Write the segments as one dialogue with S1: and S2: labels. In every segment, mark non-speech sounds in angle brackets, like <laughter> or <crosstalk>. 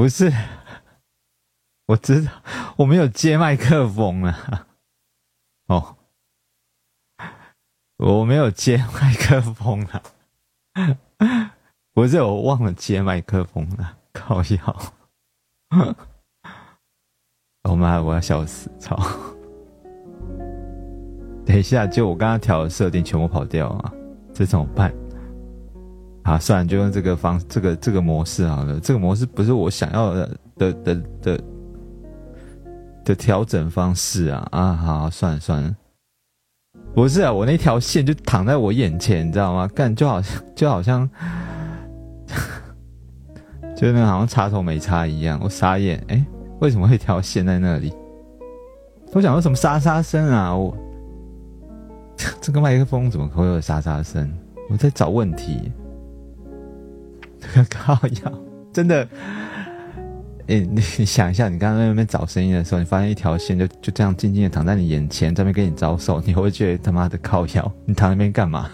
S1: 不是，我知道我没有接麦克风啊。哦，我没有接麦克风啊。不是，我忘了接麦克风了，靠笑。我妈，我要笑死，操！等一下，就我刚刚调的设定全部跑掉啊，这怎么办？啊，算了，就用这个方这个这个模式好了。这个模式不是我想要的的的的的调整方式啊啊！好，算了算了，不是啊，我那条线就躺在我眼前，你知道吗？干就好像就好像，就那好像插头没插一样，我傻眼。哎，为什么会条线在那里？我想说什么沙沙声啊？我 <laughs> 这个麦克风怎么会有沙沙声？我在找问题。<laughs> 靠腰，真的，哎，你你想一下，你刚刚在那边找声音的时候，你发现一条线就就这样静静的躺在你眼前，在那边跟你招手，你会觉得他妈的靠腰，你躺那边干嘛？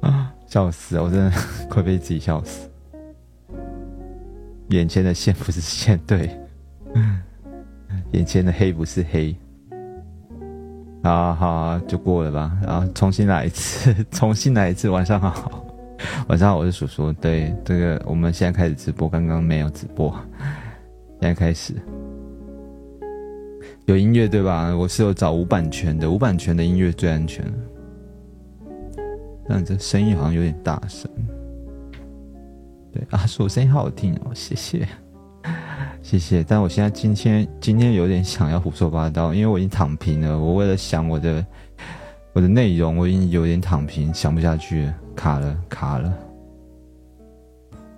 S1: 啊，<laughs> 笑死！我真的 <laughs> 快被自己笑死。眼前的线不是线，对，眼前的黑不是黑。好好，就过了吧，然后重新来一次，重新来一次，晚上好。<laughs> 晚上好，我是叔叔。对，这个我们现在开始直播，刚刚没有直播，现在开始有音乐对吧？我是有找无版权的，无版权的音乐最安全。但这声音好像有点大声。对啊，说我声音好听哦，谢谢，<laughs> 谢谢。但我现在今天今天有点想要胡说八道，因为我已经躺平了。我为了想我的我的内容，我已经有点躺平，想不下去。卡了，卡了。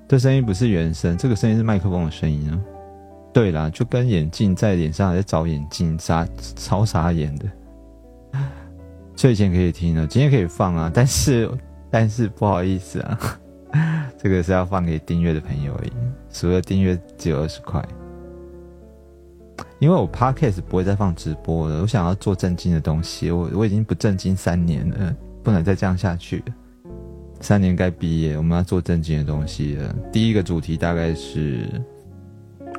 S1: 这声音不是原声，这个声音是麦克风的声音啊。对啦，就跟眼镜在脸上还在找眼镜，傻超傻眼的。睡前可以听的，今天可以放啊，但是但是不好意思啊，<laughs> 这个是要放给订阅的朋友而已，除了订阅只有二十块。因为我 podcast 不会再放直播了，我想要做正经的东西，我我已经不正经三年了，不能再这样下去。三年该毕业，我们要做正经的东西了。第一个主题大概是，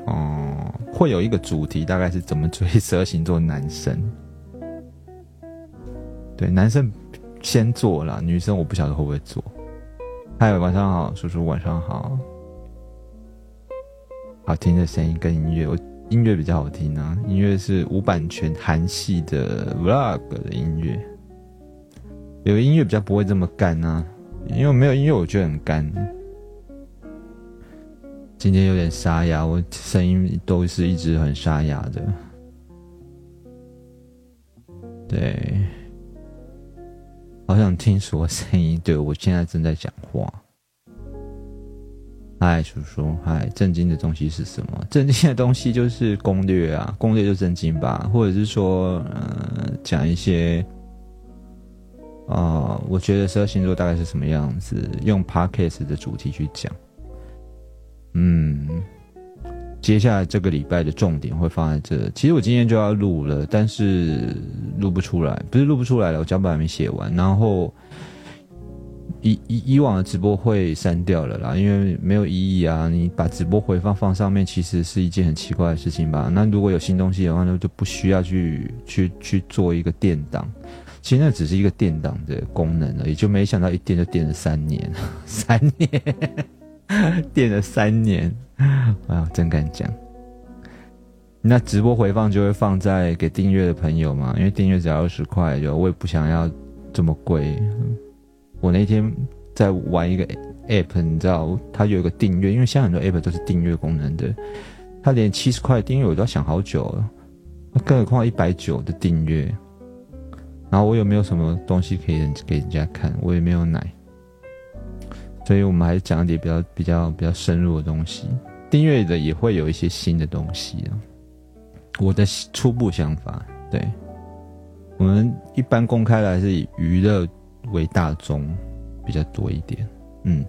S1: 哦，会有一个主题，大概是怎么追十二星座男生。对，男生先做了，女生我不晓得会不会做。嗨，晚上好，叔叔晚上好。好听的声音跟音乐，我音乐比较好听啊。音乐是无版权韩系的 vlog 的音乐，有音乐比较不会这么干啊。因为没有音乐，我觉得很干。今天有点沙哑，我声音都是一直很沙哑的。对，好想听什么声音？对我现在正在讲话。嗨，叔叔，嗨，震惊的东西是什么？震惊的东西就是攻略啊，攻略就震惊吧，或者是说，呃，讲一些。啊，我觉得十二星座大概是什么样子？用 podcast 的主题去讲。嗯，接下来这个礼拜的重点会放在这。其实我今天就要录了，但是录不出来，不是录不出来了，我脚本还没写完。然后以以以往的直播会删掉了啦，因为没有意义啊。你把直播回放放上面，其实是一件很奇怪的事情吧？那如果有新东西的话，那就不需要去去去做一个垫档。其实那只是一个电档的功能而已，就没想到一电就电了三年，<laughs> 三年，电了三年，<laughs> 啊，真敢讲。那直播回放就会放在给订阅的朋友嘛，因为订阅只要二十块，就我也不想要这么贵。我那天在玩一个 app，你知道，它有一个订阅，因为现在很多 app 都是订阅功能的，它连七十块订阅我都要想好久了，更何况一百九的订阅。然后我有没有什么东西可以给人家看？我也没有奶，所以我们还是讲一点比较比较比较深入的东西。订阅的也会有一些新的东西啊。我的初步想法，对，我们一般公开的还是以娱乐为大宗比较多一点。嗯，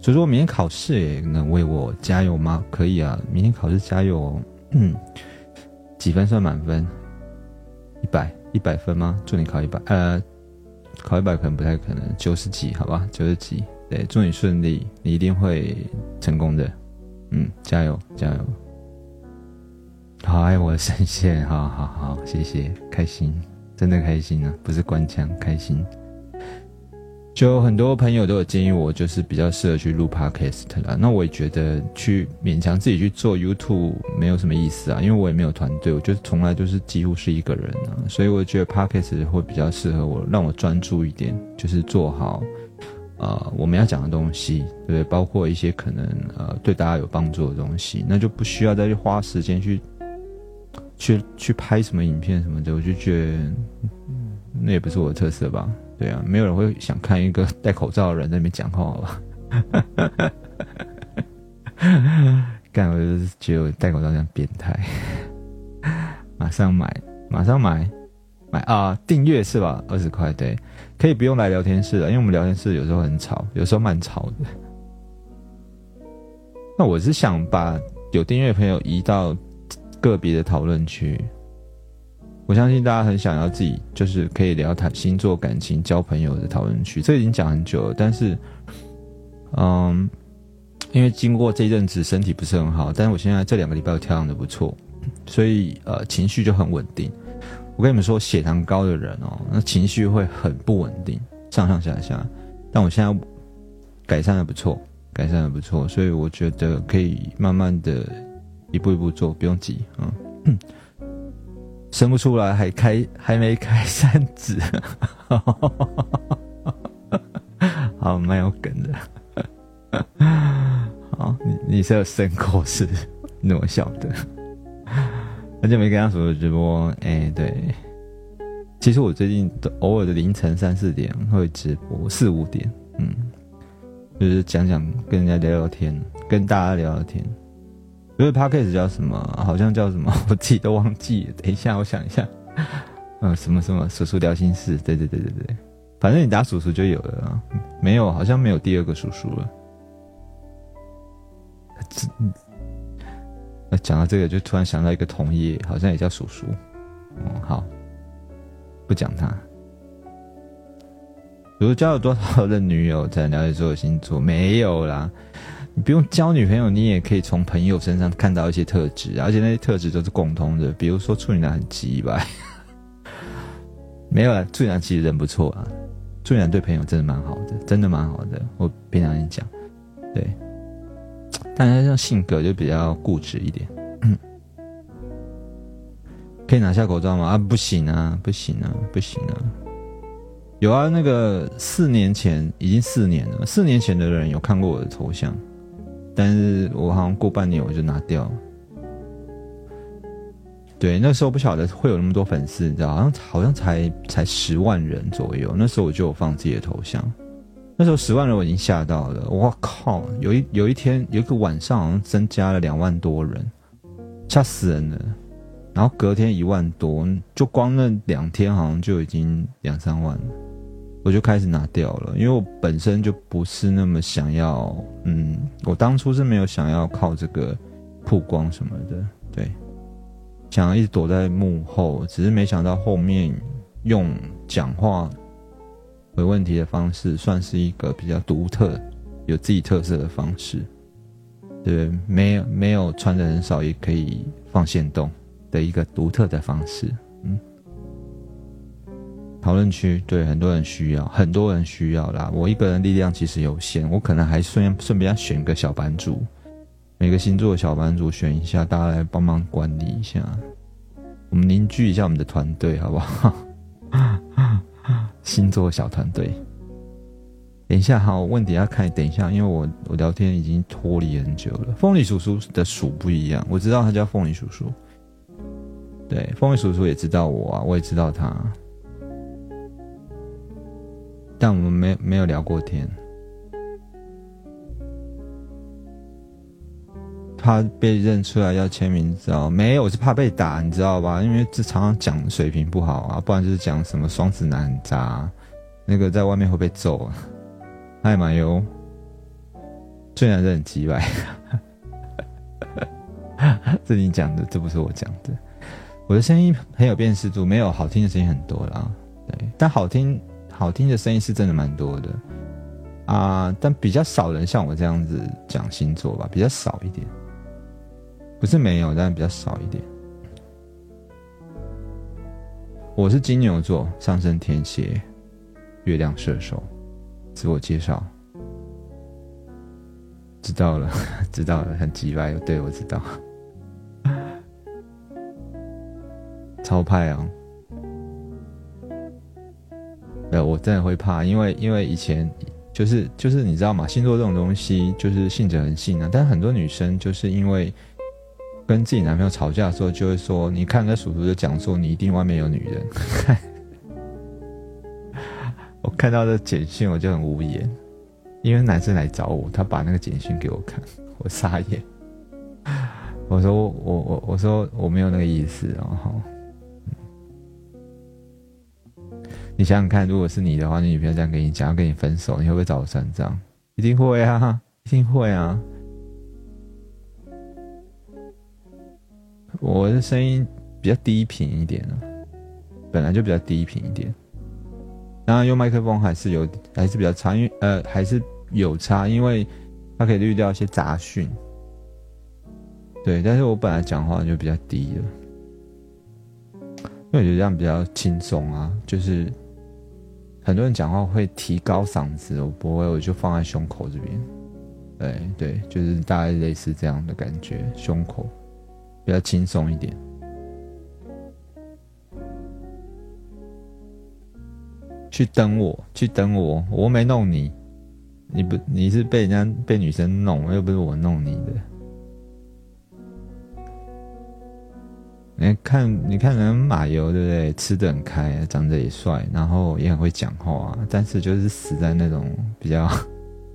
S1: 所以说明天考试也能为我加油吗？可以啊，明天考试加油。嗯，几分算满分？一百。一百分吗？祝你考一百，呃，考一百可能不太可能，九十几，好吧，九十几，对，祝你顺利，你一定会成功的。嗯，加油加油！好爱我的声线，好好好，谢谢，开心，真的开心啊，不是官腔，开心。就很多朋友都有建议我，就是比较适合去录 podcast 啦。那我也觉得去勉强自己去做 YouTube 没有什么意思啊，因为我也没有团队，我觉得从来就是几乎是一个人啊，所以我觉得 podcast 会比较适合我，让我专注一点，就是做好呃我们要讲的东西，对不对？包括一些可能呃对大家有帮助的东西，那就不需要再去花时间去去去拍什么影片什么的，我就觉得那也不是我的特色吧。对啊，没有人会想看一个 <laughs> 戴口罩的人在那边讲话吧？<laughs> 干，我就是觉得戴口罩像变态。马上买，马上买，买啊！订阅是吧？二十块，对，可以不用来聊天室了，因为我们聊天室有时候很吵，有时候蛮吵的。那我是想把有订阅的朋友移到个别的讨论区。我相信大家很想要自己就是可以聊谈星座、感情、交朋友的讨论区，这已经讲很久了。但是，嗯，因为经过这一阵子身体不是很好，但是我现在这两个礼拜调养的不错，所以呃情绪就很稳定。我跟你们说，血糖高的人哦，那情绪会很不稳定，上上下下。但我现在改善的不错，改善的不错，所以我觉得可以慢慢的一步一步做，不用急啊。生不出来，还开还没开三指，<laughs> 好蛮有梗的。<laughs> 好，你你是有生过是那么小的，很久没跟他说直播。哎，对，其实我最近都偶尔的凌晨三四点会直播，四五点，嗯，就是讲讲跟人家聊聊天，跟大家聊聊天。因为 podcast 叫什么？好像叫什么？<laughs> 我自己都忘记。等一下，我想一下。嗯，什么什么叔叔聊心事？对对对对对，反正你打叔叔就有了啊。没有，好像没有第二个叔叔了。讲到这个，就突然想到一个同业，好像也叫叔叔。嗯，好，不讲他。比如交了多少的女友才了解所有星座？没有啦。不用交女朋友，你也可以从朋友身上看到一些特质，而且那些特质都是共通的。比如说处女男很急吧？<laughs> 没有啊，处女男其实人不错啊，处女男对朋友真的蛮好的，真的蛮好的。我平常跟你讲，对，但他这种性格就比较固执一点。可以拿下口罩吗？啊，不行啊，不行啊，不行啊。有啊，那个四年前已经四年了，四年前的人有看过我的头像。但是我好像过半年我就拿掉。对，那时候不晓得会有那么多粉丝，你知道，好像好像才才十万人左右。那时候我就有放自己的头像，那时候十万人我已经吓到了。我靠，有一有一天有一个晚上好像增加了两万多人，吓死人了。然后隔天一万多，就光那两天好像就已经两三万了。我就开始拿掉了，因为我本身就不是那么想要，嗯，我当初是没有想要靠这个曝光什么的，对，想要一直躲在幕后，只是没想到后面用讲话回问题的方式，算是一个比较独特、有自己特色的方式，对，没有没有穿的很少也可以放线动的一个独特的方式，讨论区对很多人需要，很多人需要啦。我一个人力量其实有限，我可能还顺顺便要选个小班主，每个星座的小班主选一下，大家来帮忙管理一下，我们凝聚一下我们的团队，好不好？<laughs> 星座小团队。等一下，好，问题要看。等一下，因为我我聊天已经脱离很久了。凤梨叔叔的鼠不一样，我知道他叫凤梨叔叔。对，凤梨叔叔也知道我啊，我也知道他。但我们没没有聊过天，怕被认出来要签名，知道没有？我是怕被打，你知道吧？因为这常常讲水平不好啊，不然就是讲什么双子男很渣，那个在外面会被揍啊。嗨，马油，虽然是很鸡掰，<laughs> 这你讲的，这不是我讲的。我的声音很有辨识度，没有好听的声音很多啦，对，但好听。好听的声音是真的蛮多的啊，但比较少人像我这样子讲星座吧，比较少一点。不是没有，但比较少一点。我是金牛座，上升天蝎，月亮射手。自我介绍，知道了，<laughs> 知道了，很急歪，对我知道。超派啊！呃，我真的会怕，因为因为以前就是就是你知道吗？星座这种东西就是信者恒信啊。但很多女生就是因为跟自己男朋友吵架的时候，就会说：“你看那属鼠就讲说你一定外面有女人。<laughs> ”我看到这简讯我就很无言，因为男生来找我，他把那个简讯给我看，我傻眼。<laughs> 我说我我我说我没有那个意思，然后。你想想看，如果是你的话，你女朋友这样跟你讲，要跟你分手，你会不会找我算账？一定会啊，<laughs> 一定会啊。我的声音比较低频一点，本来就比较低频一点。当然用麦克风还是有，还是比较差，因为呃还是有差，因为它可以滤掉一些杂讯。对，但是我本来讲话就比较低了，因为我觉得这样比较轻松啊，就是。很多人讲话会提高嗓子，我不会，我就放在胸口这边。对对，就是大概类似这样的感觉，胸口比较轻松一点。去等我，去等我，我没弄你，你不，你是被人家被女生弄，又不是我弄你的。你看，你看人马油对不对？吃的很开，长得也帅，然后也很会讲话，但是就是死在那种比较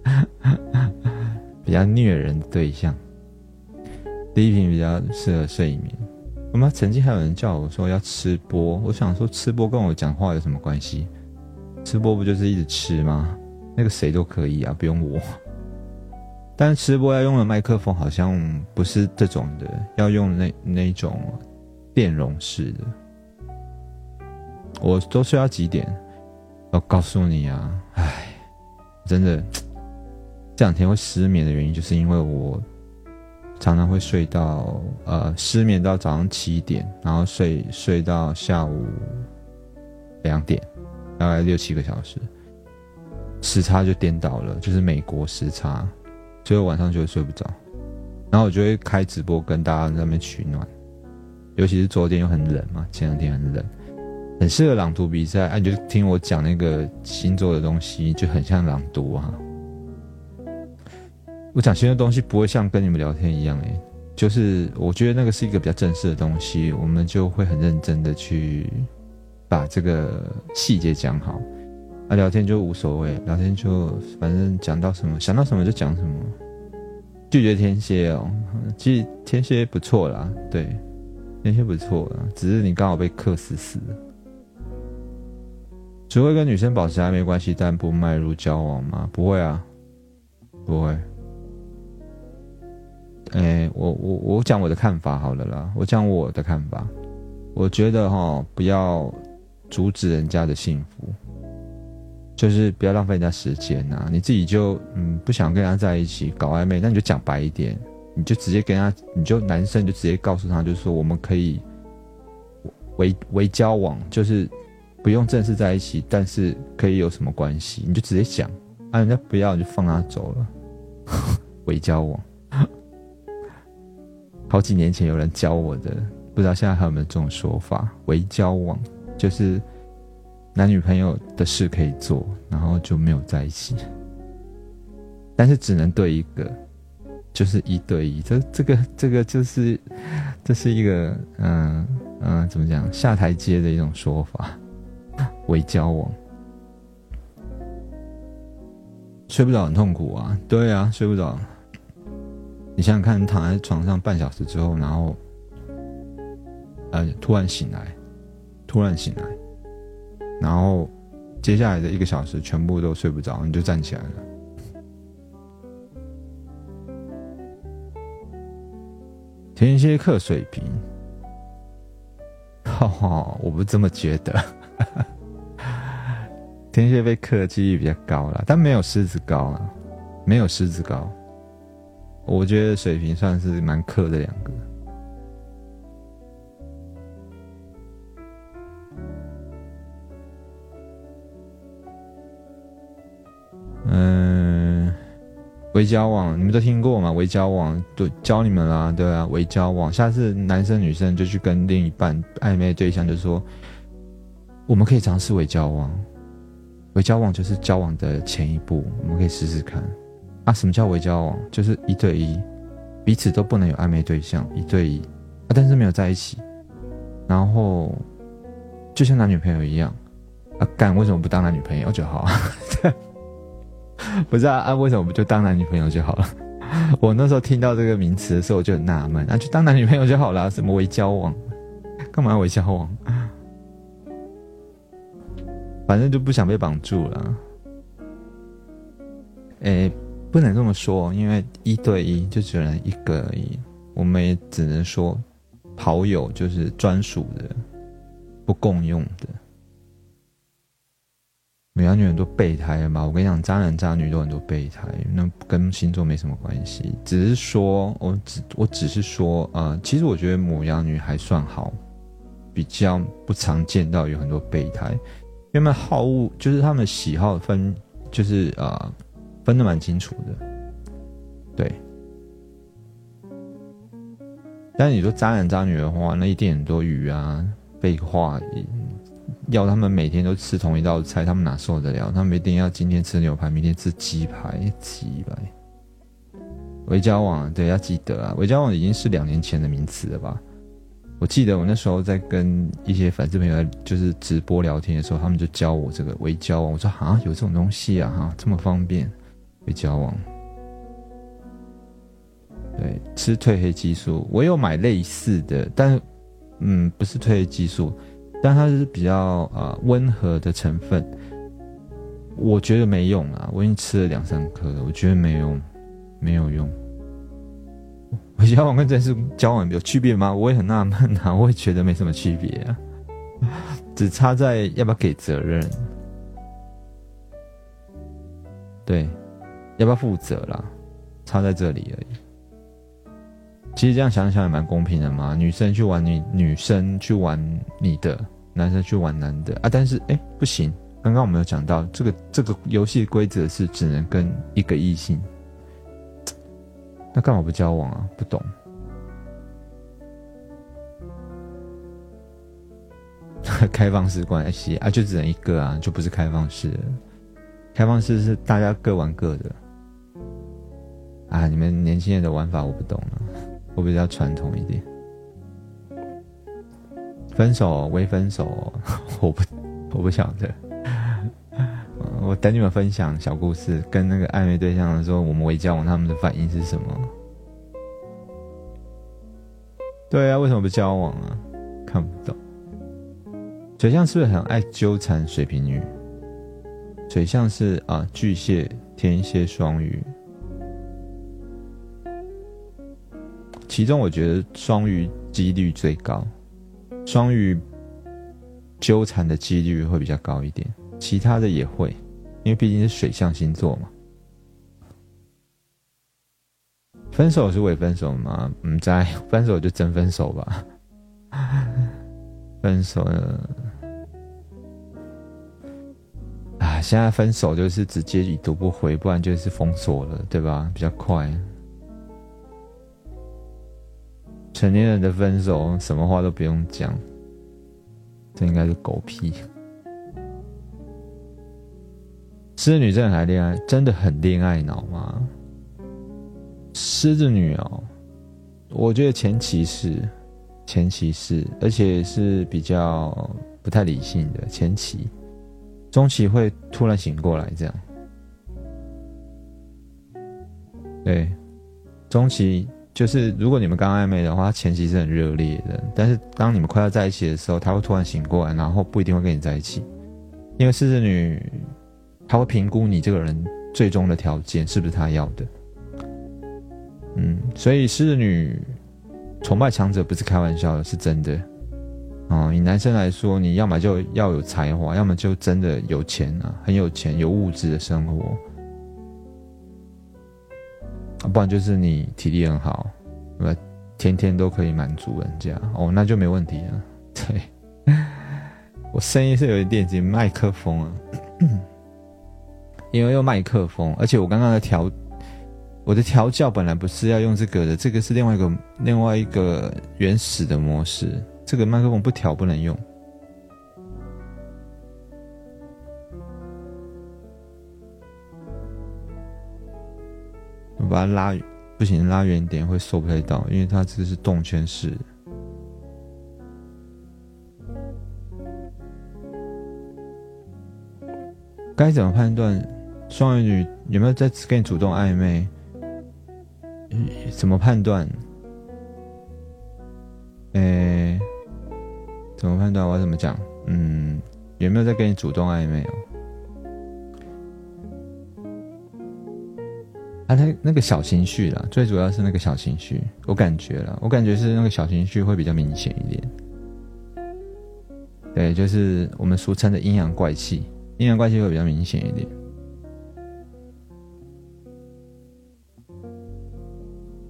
S1: <laughs> 比较虐人的对象。第一瓶比较适合睡眠。我们曾经还有人叫我说要吃播，我想说吃播跟我讲话有什么关系？吃播不就是一直吃吗？那个谁都可以啊，不用我。但是吃播要用的麦克风好像不是这种的，要用那那种。电容式的，我都睡到几点？我告诉你啊，唉，真的，这两天会失眠的原因，就是因为我常常会睡到呃失眠到早上七点，然后睡睡到下午两点，大概六七个小时，时差就颠倒了，就是美国时差，所以我晚上就会睡不着，然后我就会开直播跟大家在那边取暖。尤其是昨天又很冷嘛，前两天很冷，很适合朗读比赛。哎，你就听我讲那个星座的东西，就很像朗读啊。我讲星座东西不会像跟你们聊天一样，哎，就是我觉得那个是一个比较正式的东西，我们就会很认真的去把这个细节讲好。啊，聊天就无所谓，聊天就反正讲到什么想到什么就讲什么。拒绝天蝎哦，其实天蝎不错啦，对。那些不错啊，只是你刚好被克死死了。只会跟女生保持暧昧关系，但不迈入交往吗？不会啊，不会。哎，我我我讲我的看法好了啦，我讲我的看法。我觉得哈，不要阻止人家的幸福，就是不要浪费人家时间呐。你自己就嗯不想跟人家在一起搞暧昧，那你就讲白一点。你就直接跟他，你就男生就直接告诉他，就是说我们可以为为交往，就是不用正式在一起，但是可以有什么关系？你就直接讲，啊，人家不要你就放他走了，<laughs> 为交往。好几年前有人教我的，不知道现在还有没有这种说法？为交往就是男女朋友的事可以做，然后就没有在一起，但是只能对一个。就是一对一，这这个这个就是，这是一个嗯嗯怎么讲下台阶的一种说法，为交往，睡不着很痛苦啊，对啊，睡不着。你想想看，躺在床上半小时之后，然后呃突然醒来，突然醒来，然后接下来的一个小时全部都睡不着，你就站起来了。天蝎克水瓶哈哈我不这么觉得。<laughs> 天蝎被克的几率比较高了但没有狮子高啊没有狮子高。我觉得水平算是蛮克的两个嗯微交往，你们都听过吗？微交往都教你们啦，对啊，微交往。下次男生女生就去跟另一半暧昧对象，就说我们可以尝试微交往。微交往就是交往的前一步，我们可以试试看。啊，什么叫微交往？就是一对一，彼此都不能有暧昧对象，一对一啊，但是没有在一起，然后就像男女朋友一样啊，干为什么不当男女朋友就好？<laughs> 不知道，啊，为什么不就当男女朋友就好了？<laughs> 我那时候听到这个名词的时候，我就很纳闷，那就当男女朋友就好了，什么为交往，干嘛为交往？反正就不想被绑住了。诶，不能这么说，因为一对一就只能一个而已，我们也只能说跑友就是专属的，不共用的。每男女很多备胎了嘛？我跟你讲，渣男渣女都很多备胎，那跟星座没什么关系。只是说，我只我只是说，呃，其实我觉得母羊女还算好，比较不常见到有很多备胎，因为好物就是他们喜好分，就是呃分的蛮清楚的，对。但是你说渣男渣女的话，那一定很多鱼啊，废话。要他们每天都吃同一道菜，他们哪受得了？他们一定要今天吃牛排，明天吃鸡排，鸡排。维交往，对，要记得啊，维交往已经是两年前的名词了吧？我记得我那时候在跟一些粉丝朋友就是直播聊天的时候，他们就教我这个维交往。我说啊，有这种东西啊，哈，这么方便，维交往。对，吃褪黑激素，我有买类似的，但嗯，不是褪黑激素。但它是比较啊温和的成分，我觉得没用啊。我已经吃了两三颗了，我觉得没用，没有用。我交往跟正式交往有区别吗？我也很纳闷啊，我也觉得没什么区别啊，只差在要不要给责任，对，要不要负责啦，差在这里而已。其实这样想想也蛮公平的嘛，女生去玩你，女生去玩你的。男生去玩男的啊，但是哎不行，刚刚我们有讲到这个这个游戏规则是只能跟一个异性，那干嘛不交往啊？不懂，<laughs> 开放式关系啊，就只能一个啊，就不是开放式，开放式是大家各玩各的啊。你们年轻人的玩法我不懂了，我比较传统一点。分手未分手，<laughs> 我不我不晓得。<laughs> 我等你们分享小故事，跟那个暧昧对象说我们未交往，他们的反应是什么？对啊，为什么不交往啊？看不懂。水象是不是很爱纠缠水瓶女？水象是啊，巨蟹、天蝎、双鱼。其中我觉得双鱼几率最高。双鱼纠缠的几率会比较高一点，其他的也会，因为毕竟是水象星座嘛。分手是伪分手吗？嗯，在 <laughs> 分手就真分手吧。<laughs> 分手了啊！现在分手就是直接已读不回，不然就是封锁了，对吧？比较快。成年人的分手，什么话都不用讲，这应该是狗屁。狮子女真的还恋爱，真的很恋爱脑吗？狮子女哦，我觉得前期是，前期是，而且是比较不太理性的前期，中期会突然醒过来这样。对，中期。就是如果你们刚暧昧的话，前期是很热烈的，但是当你们快要在一起的时候，他会突然醒过来，然后不一定会跟你在一起，因为狮子女，他会评估你这个人最终的条件是不是他要的，嗯，所以狮子女崇拜强者不是开玩笑的，是真的，哦，以男生来说，你要么就要有才华，要么就真的有钱啊，很有钱，有物质的生活。不然就是你体力很好，呃？天天都可以满足人家哦，那就没问题啊。<laughs> 对，我声音是有一点点麦克风啊，<coughs> 因为用麦克风，而且我刚刚在调我的调教本来不是要用这个的，这个是另外一个另外一个原始的模式。这个麦克风不调不能用。把它拉，不行，拉远点会受不太到，因为它这是动圈式。该怎么判断双鱼女有没有在跟你主动暧昧？怎么判断？诶，怎么判断？我怎么讲？嗯，有没有在跟你主动暧昧哦？啊，那那个小情绪啦，最主要是那个小情绪，我感觉了，我感觉是那个小情绪会比较明显一点。对，就是我们俗称的阴阳怪气，阴阳怪气会比较明显一点。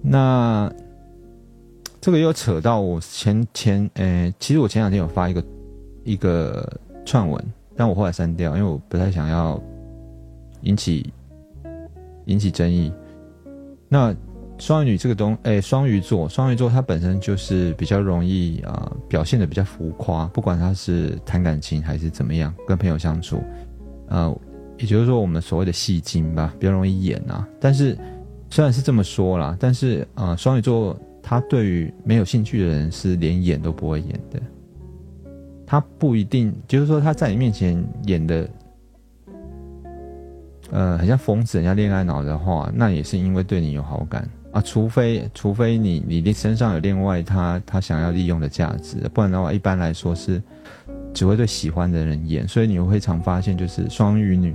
S1: 那这个又扯到我前前诶，其实我前两天有发一个一个串文，但我后来删掉，因为我不太想要引起引起争议。那双鱼女这个东诶，双鱼座，双鱼座它本身就是比较容易啊，表现的比较浮夸，不管他是谈感情还是怎么样，跟朋友相处，呃，也就是说我们所谓的戏精吧，比较容易演啊，但是。虽然是这么说啦，但是呃，双鱼座他对于没有兴趣的人是连演都不会演的。他不一定就是说他在你面前演的，呃，很像疯子、人家恋爱脑的话，那也是因为对你有好感啊。除非除非你你的身上有另外他他想要利用的价值，不然的话，一般来说是只会对喜欢的人演。所以你会常发现，就是双鱼女。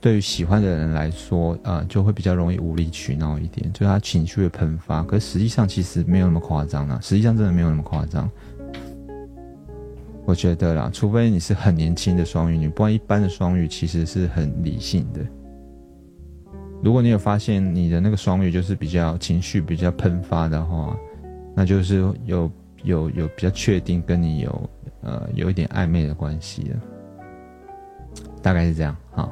S1: 对于喜欢的人来说，呃，就会比较容易无理取闹一点，就是他情绪会喷发。可实际上其实没有那么夸张啊，实际上真的没有那么夸张。我觉得啦，除非你是很年轻的双鱼女，不然一般的双鱼其实是很理性的。如果你有发现你的那个双鱼就是比较情绪比较喷发的话，那就是有有有比较确定跟你有呃有一点暧昧的关系了，大概是这样哈。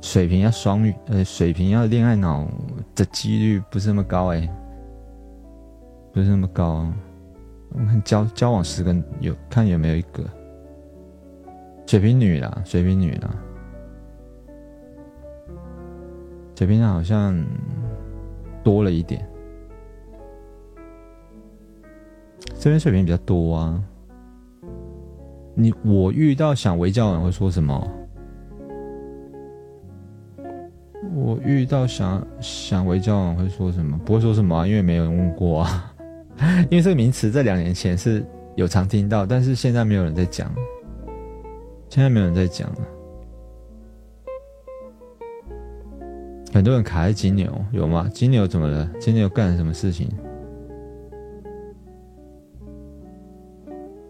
S1: 水瓶要双鱼，呃，水瓶要恋爱脑的几率不是那么高哎，不是那么高。啊我看交交往十个有看有没有一个水瓶女啦，水瓶女啦，水瓶好像多了一点。这边水瓶比较多啊。你我遇到想围交往会说什么？我遇到想想围交往会说什么？不会说什么，因为没有人问过啊。<laughs> 因为这个名词在两年前是有常听到，但是现在没有人在讲，现在没有人在讲了。很多人卡在金牛，有吗？金牛怎么了？金牛干了什么事情？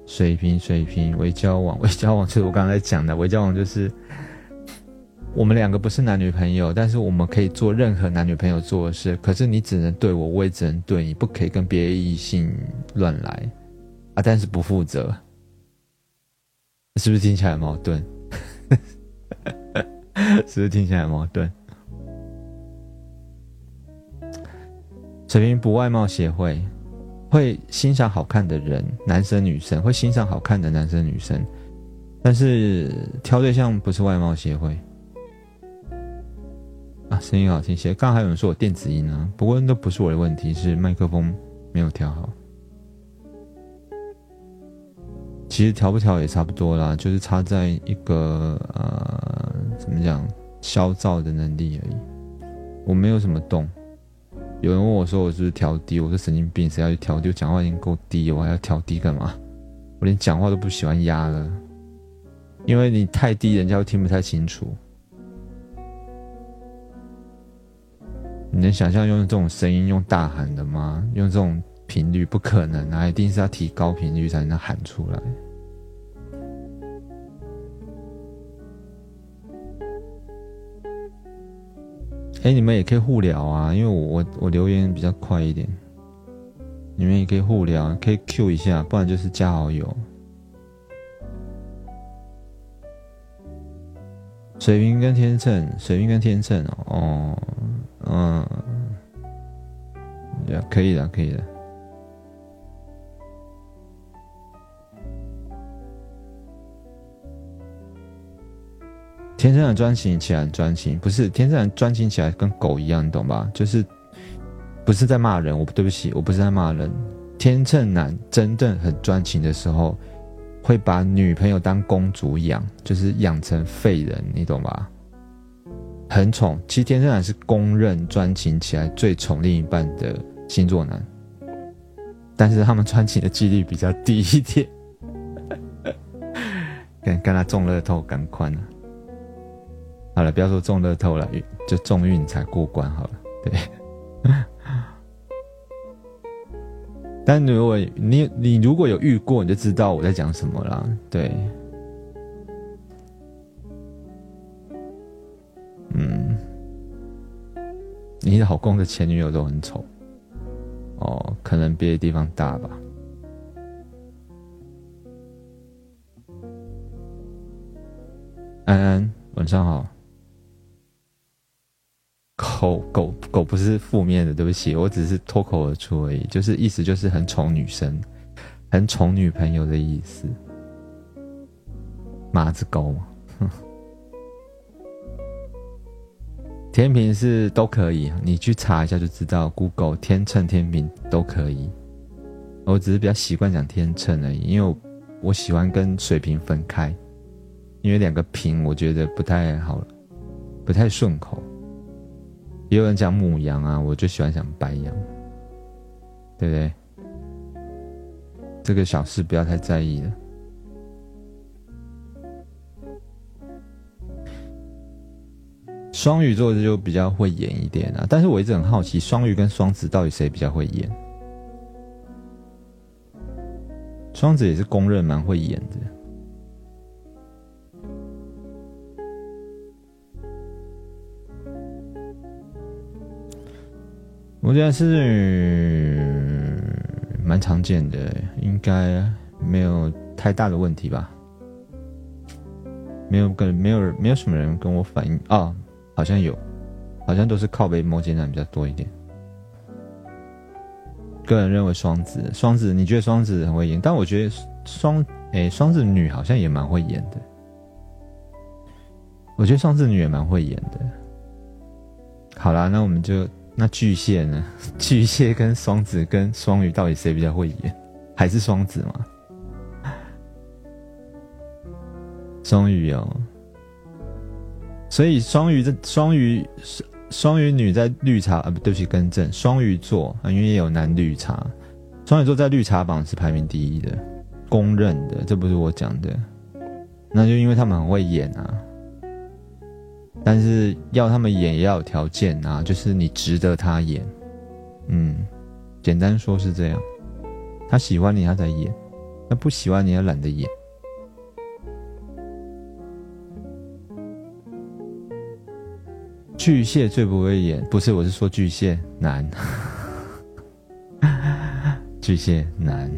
S1: 水平水平为交往，<laughs> 为交往就是我刚才讲的，为交往就是。我们两个不是男女朋友，但是我们可以做任何男女朋友做的事。可是你只能对我，我也只能对你，不可以跟别的异性乱来啊！但是不负责，是不是听起来矛盾？<laughs> 是不是听起来矛盾？水瓶不外貌协会，会欣赏好看的人，男生女生会欣赏好看的男生女生，但是挑对象不是外貌协会。啊，声音好听些。刚刚还有人说我电子音啊，不过那都不是我的问题，是麦克风没有调好。其实调不调也差不多啦，就是差在一个呃，怎么讲，消噪的能力而已。我没有什么动。有人问我说我是不是调低，我说神经病，谁要去调低？我讲话已经够低，我还要调低干嘛？我连讲话都不喜欢压了，因为你太低，人家又听不太清楚。你能想象用这种声音用大喊的吗？用这种频率不可能啊！一定是要提高频率才能喊出来。哎，你们也可以互聊啊，因为我我我留言比较快一点，你们也可以互聊，可以 Q 一下，不然就是加好友。水瓶跟天秤，水瓶跟天秤哦，哦嗯，也，可以的，可以的。天秤的专情起来很专情，不是天秤男专情起来跟狗一样，你懂吧？就是不是在骂人，我对不起，我不是在骂人。天秤男真正很专情的时候，会把女朋友当公主养，就是养成废人，你懂吧？很宠。其实天秤男是公认专情起来最宠另一半的星座男，但是他们专情的几率比较低一点。<laughs> 跟跟他中乐透赶快了。好了，不要说中乐透了，就中运才过关好了。对。但如果你你如果有遇过，你就知道我在讲什么啦。对，嗯，你老公的前女友都很丑，哦，可能别的地方大吧。安安，晚上好。狗狗狗不是负面的，对不起，我只是脱口而出而已，就是意思就是很宠女生，很宠女朋友的意思。马子狗，天平是都可以，你去查一下就知道，Google 天秤天平都可以。我只是比较习惯讲天秤而已，因为我喜欢跟水瓶分开，因为两个平我觉得不太好，不太顺口。也有人讲母羊啊，我就喜欢讲白羊，对不对？这个小事不要太在意了。双鱼座就比较会演一点啊，但是我一直很好奇，双鱼跟双子到底谁比较会演？双子也是公认蛮会演的。我觉得是蛮常见的，应该没有太大的问题吧。没有跟没有没有什么人跟我反映啊，好像有，好像都是靠背摩羯男比较多一点。个人认为双子，双子你觉得双子很会演，但我觉得双诶双子女好像也蛮会演的。我觉得双子女也蛮会演的。好啦，那我们就。那巨蟹呢？<laughs> 巨蟹跟双子跟双鱼到底谁比较会演？还是双子吗？双鱼哦，所以双鱼这双鱼双鱼女在绿茶啊，不对不起，更正，双鱼座啊，因为有男绿茶，双鱼座在绿茶榜是排名第一的，公认的，这不是我讲的，那就因为他们很会演啊。但是要他们演也要有条件啊，就是你值得他演，嗯，简单说是这样，他喜欢你他才演，他不喜欢你他懒得演。巨蟹最不会演，不是我是说巨蟹男，<laughs> 巨蟹男，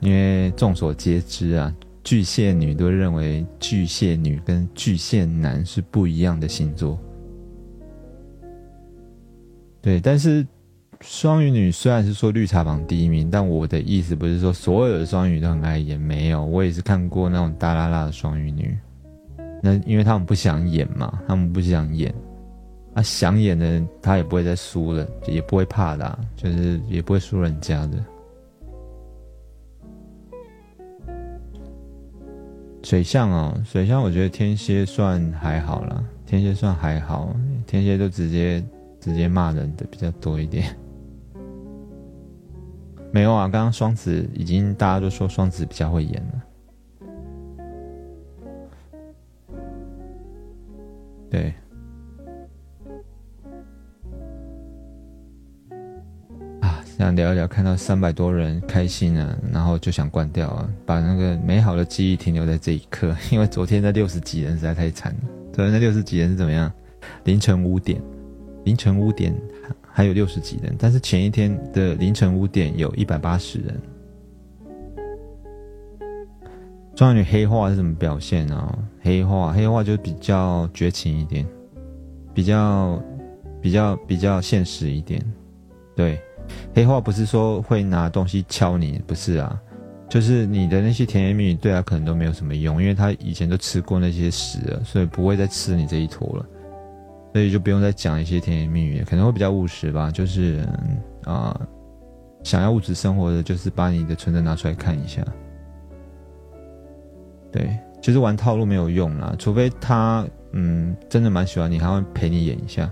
S1: 因为众所皆知啊。巨蟹女都认为巨蟹女跟巨蟹男是不一样的星座，对。但是双鱼女虽然是说绿茶榜第一名，但我的意思不是说所有的双鱼都很爱演，没有。我也是看过那种大拉拉的双鱼女，那因为他们不想演嘛，他们不想演，啊，想演的他也不会再输了，也不会怕的，就是也不会输人家的。水象哦，水象，我觉得天蝎算还好啦，天蝎算还好，天蝎就直接直接骂人的比较多一点。<laughs> 没有啊，刚刚双子已经大家都说双子比较会演了。对。想聊一聊，看到三百多人开心啊，然后就想关掉啊，把那个美好的记忆停留在这一刻。<laughs> 因为昨天那六十几人实在太惨了。昨天那六十几人是怎么样？凌晨五点，凌晨五点还有六十几人，但是前一天的凌晨五点有一百八十人。双鱼女黑化是怎么表现呢？黑化，黑化就比较绝情一点，比较比较比较现实一点。对，黑化不是说会拿东西敲你，不是啊，就是你的那些甜言蜜语对他可能都没有什么用，因为他以前都吃过那些屎了，所以不会再吃你这一坨了，所以就不用再讲一些甜言蜜语，可能会比较务实吧，就是啊，想要物质生活的，就是把你的存折拿出来看一下。对，其实玩套路没有用啦，除非他嗯真的蛮喜欢你，还会陪你演一下。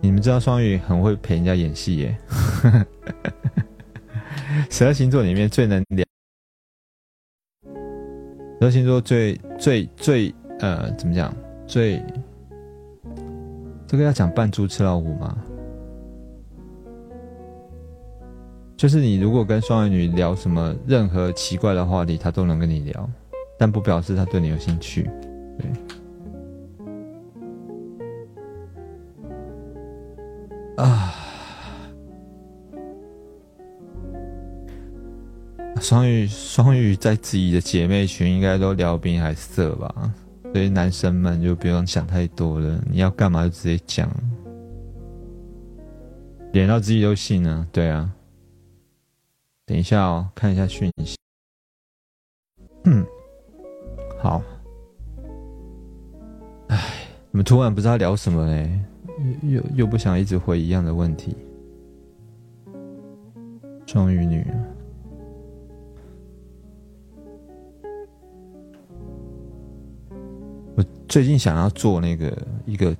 S1: 你们知道双鱼很会陪人家演戏耶，<laughs> 十二星座里面最能聊，十二星座最最最呃怎么讲最这个要讲扮猪吃老虎吗？就是你如果跟双鱼女聊什么任何奇怪的话题，她都能跟你聊。但不表示他对你有兴趣，对。啊，双鱼双鱼在自己的姐妹群应该都聊兵还色吧，所以男生们就不用想太多了，你要干嘛就直接讲，连到自己都信呢，对啊。等一下哦，看一下讯息。嗯。好，哎，你们突然不知道聊什么嘞？又又不想一直回一样的问题。双鱼女，我最近想要做那个一个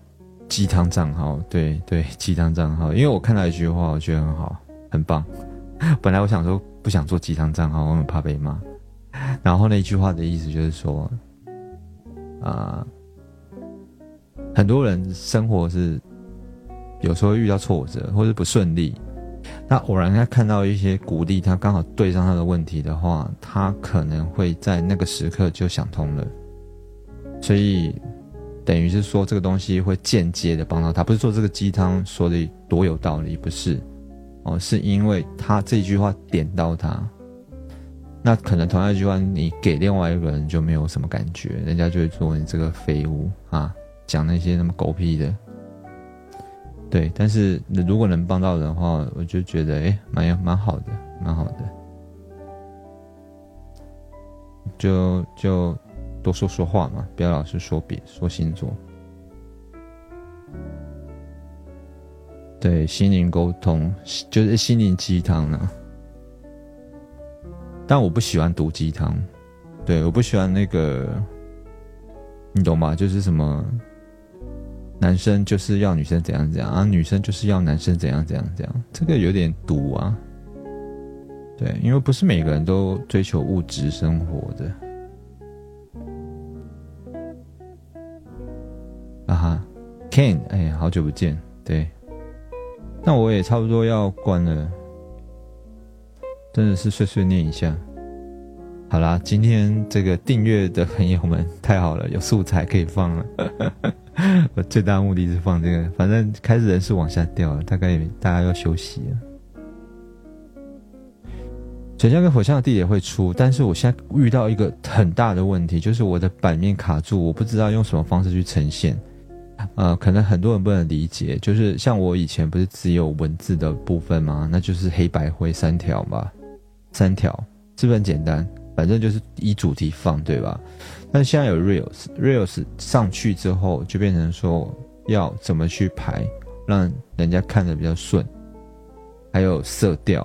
S1: 鸡汤账号，对对，鸡汤账号，因为我看到一句话，我觉得很好，很棒。<laughs> 本来我想说不想做鸡汤账号，我很怕被骂。然后那句话的意思就是说，啊，很多人生活是有时候遇到挫折或者不顺利，那偶然他看到一些鼓励，他刚好对上他的问题的话，他可能会在那个时刻就想通了。所以等于是说，这个东西会间接的帮到他，不是说这个鸡汤说的多有道理，不是哦，是因为他这句话点到他。那可能同样一句话，你给另外一个人就没有什么感觉，人家就会说你这个废物啊，讲那些什么狗屁的。对，但是如果能帮到人的话，我就觉得哎，蛮蛮好的，蛮好的。就就多说说话嘛，不要老是说别说星座。对，心灵沟通就是心灵鸡汤呢。但我不喜欢毒鸡汤，对，我不喜欢那个，你懂吗？就是什么，男生就是要女生怎样怎样啊，女生就是要男生怎样怎样怎样，这个有点毒啊。对，因为不是每个人都追求物质生活的。啊哈，Ken，哎，好久不见，对，那我也差不多要关了。真的是碎碎念一下，好啦，今天这个订阅的朋友们太好了，有素材可以放了。<laughs> 我最大目的是放这个，反正开始人是往下掉了，大概大家要休息了。水象跟火象的地也会出，但是我现在遇到一个很大的问题，就是我的版面卡住，我不知道用什么方式去呈现。呃，可能很多人不能理解，就是像我以前不是只有文字的部分吗？那就是黑白灰三条吧。三条是不是很简单？反正就是依主题放，对吧？但现在有 reels，reels 上去之后就变成说要怎么去排，让人家看的比较顺，还有色调，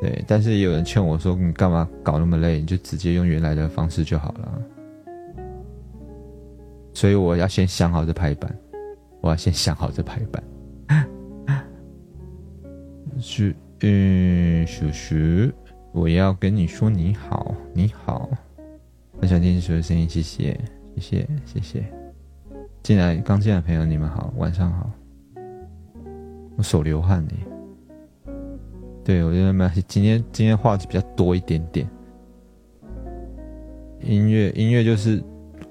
S1: 对。但是也有人劝我说：“你干嘛搞那么累？你就直接用原来的方式就好了。”所以我要先想好这排版，我要先想好这排版，<laughs> 是嗯，叔叔。我要跟你说你好，你好，我想听你说的声音，谢谢，谢谢，谢谢。进来刚进来的朋友，你们好，晚上好。我手流汗呢，对我觉得蛮今天今天话题比较多一点点。音乐音乐就是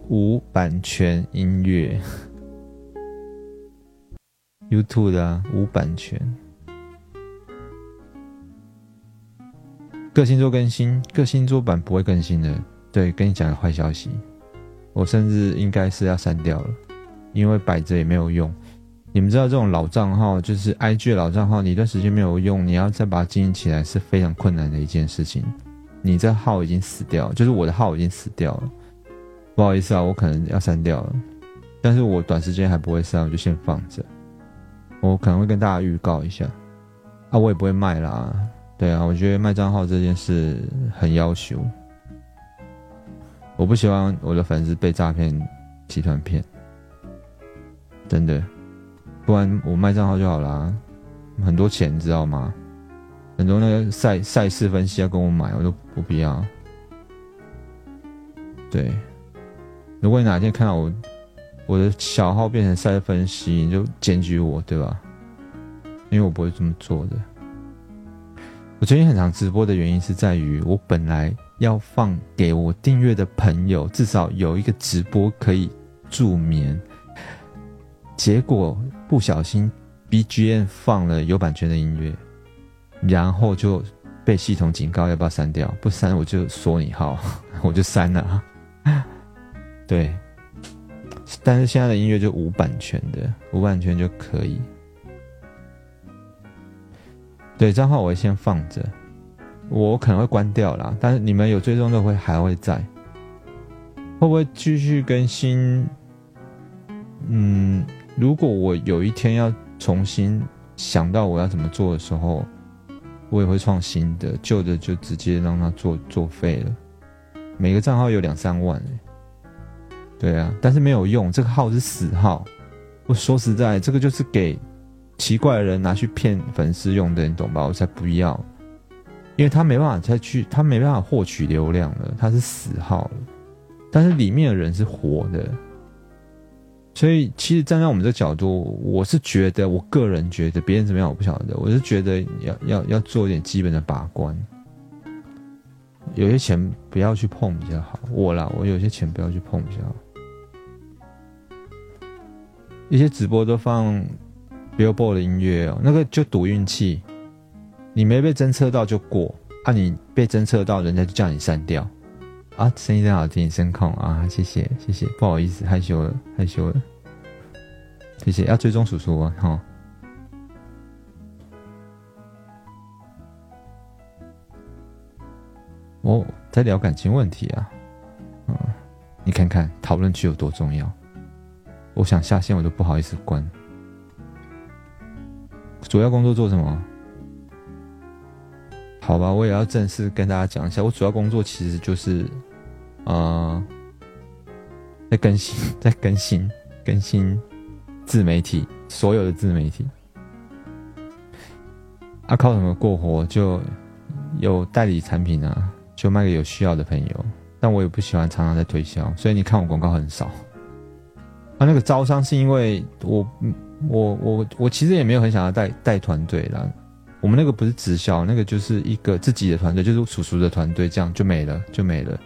S1: 无版权音乐，YouTube 的无版权。各星座更新，各星座版不会更新的。对，跟你讲个坏消息，我甚至应该是要删掉了，因为摆着也没有用。你们知道这种老账号，就是 IG 的老账号，你一段时间没有用，你要再把它经营起来是非常困难的一件事情。你这号已经死掉，就是我的号已经死掉了。不好意思啊，我可能要删掉了，但是我短时间还不会删，我就先放着。我可能会跟大家预告一下，啊，我也不会卖啦。对啊，我觉得卖账号这件事很要求，我不希望我的粉丝被诈骗集团骗，真的。不然我卖账号就好啦，很多钱知道吗？很多那个赛赛事分析要跟我买，我都不必要。对，如果你哪天看到我我的小号变成赛分析，你就检举我，对吧？因为我不会这么做的。我最近很常直播的原因是在于，我本来要放给我订阅的朋友，至少有一个直播可以助眠。结果不小心，BGM 放了有版权的音乐，然后就被系统警告要不要删掉？不删我就锁你号，<laughs> 我就删了。对，但是现在的音乐就无版权的，无版权就可以。对，账号我会先放着，我可能会关掉啦，但是你们有追踪的会还会在，会不会继续更新？嗯。如果我有一天要重新想到我要怎么做的时候，我也会创新的，旧的就直接让它作作废了。每个账号有两三万对啊，但是没有用，这个号是死号。我说实在，这个就是给奇怪的人拿去骗粉丝用的，你懂吧？我才不要，因为他没办法再去，他没办法获取流量了，他是死号了。但是里面的人是活的。所以，其实站在我们这角度，我是觉得，我个人觉得，别人怎么样我不晓得。我是觉得要要要做一点基本的把关，有些钱不要去碰比较好。我啦，我有些钱不要去碰比较好。一些直播都放 Billboard 的音乐哦，那个就赌运气，你没被侦测到就过，啊，你被侦测到，人家就叫你删掉。啊，声音真好听，声控啊，谢谢谢谢，不好意思，害羞了害羞了，谢谢，要追踪叔叔啊，哈。哦，在聊感情问题啊，嗯，你看看讨论区有多重要，我想下线我都不好意思关。主要工作做什么？好吧，我也要正式跟大家讲一下，我主要工作其实就是，呃，<laughs> 在更新，<laughs> 在更新，更新自媒体，所有的自媒体。啊，靠什么过活？就有代理产品啊，就卖给有需要的朋友。但我也不喜欢常常在推销，所以你看我广告很少。啊，那个招商是因为我，我，我，我其实也没有很想要带带团队啦。我们那个不是直销，那个就是一个自己的团队，就是叔叔的团队，这样就没了，就没了。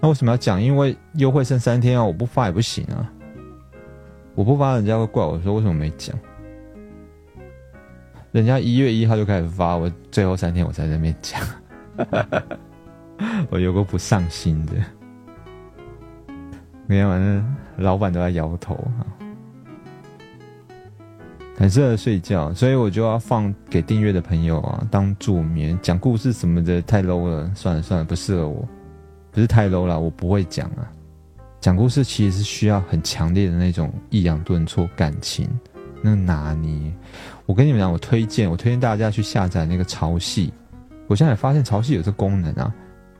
S1: 那为什么要讲？因为优惠剩三天啊，我不发也不行啊。我不发，人家会怪我说为什么没讲？人家一月一号就开始发，我最后三天我才在那边讲，<laughs> 我有个不上心的。每天晚上老板都在摇头啊。很适合睡觉，所以我就要放给订阅的朋友啊当助眠，讲故事什么的太 low 了，算了算了，不适合我，不是太 low 了，我不会讲啊。讲故事其实是需要很强烈的那种抑扬顿挫感情，那拿捏。我跟你们讲，我推荐，我推荐大家去下载那个潮汐。我现在发现潮汐有这功能啊，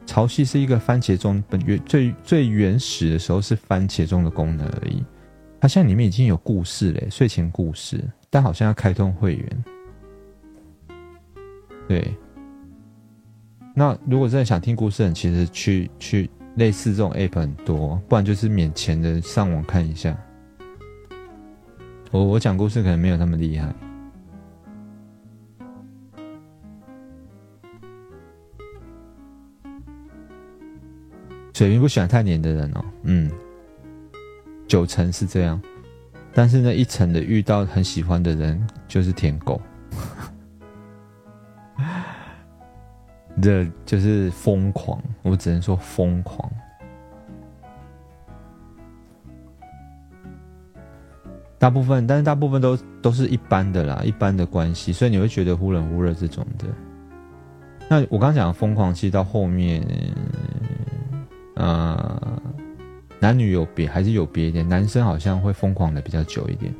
S1: 潮汐是一个番茄中本原最最原始的时候是番茄中的功能而已，它现在里面已经有故事嘞，睡前故事。但好像要开通会员，对。那如果真的想听故事，其实去去类似这种 app 很多，不然就是免钱的上网看一下。我我讲故事可能没有那么厉害。水瓶不喜欢太黏的人哦，嗯，九成是这样。但是那一层的遇到很喜欢的人就是舔狗，<laughs> 这就是疯狂，我只能说疯狂。大部分，但是大部分都都是一般的啦，一般的关系，所以你会觉得忽冷忽热这种的。那我刚讲疯狂，其实到后面，啊，男女有别还是有别一点，男生好像会疯狂的比较久一点，